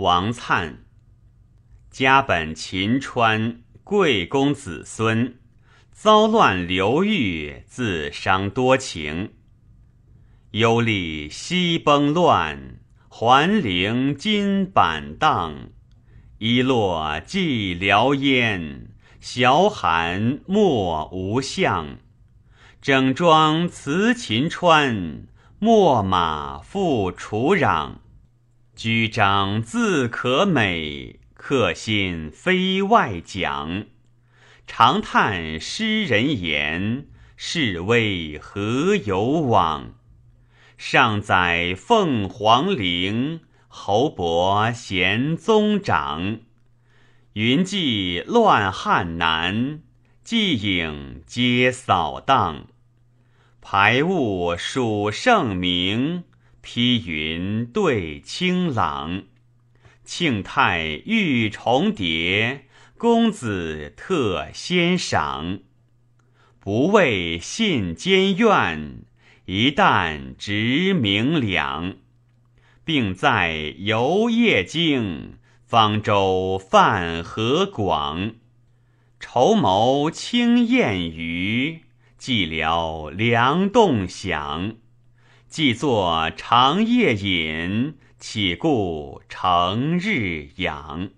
王粲，家本秦川，贵公子孙，遭乱流狱，自伤多情。忧历西崩乱，还陵金板荡。一落寂寥烟，小寒莫无相。整装辞秦川，秣马复楚壤。居章自可美，客心非外讲。长叹诗人言，士威何有往？上载凤凰陵，侯伯贤宗长。云际乱汉南，迹影皆扫荡。排雾数圣明，披云对清朗。庆泰欲重叠，公子特先赏。不畏信监院。一旦直明两，并在游夜经，方舟泛河广。筹谋轻燕鱼，寂寥凉洞响。既作长夜饮，岂顾成日养。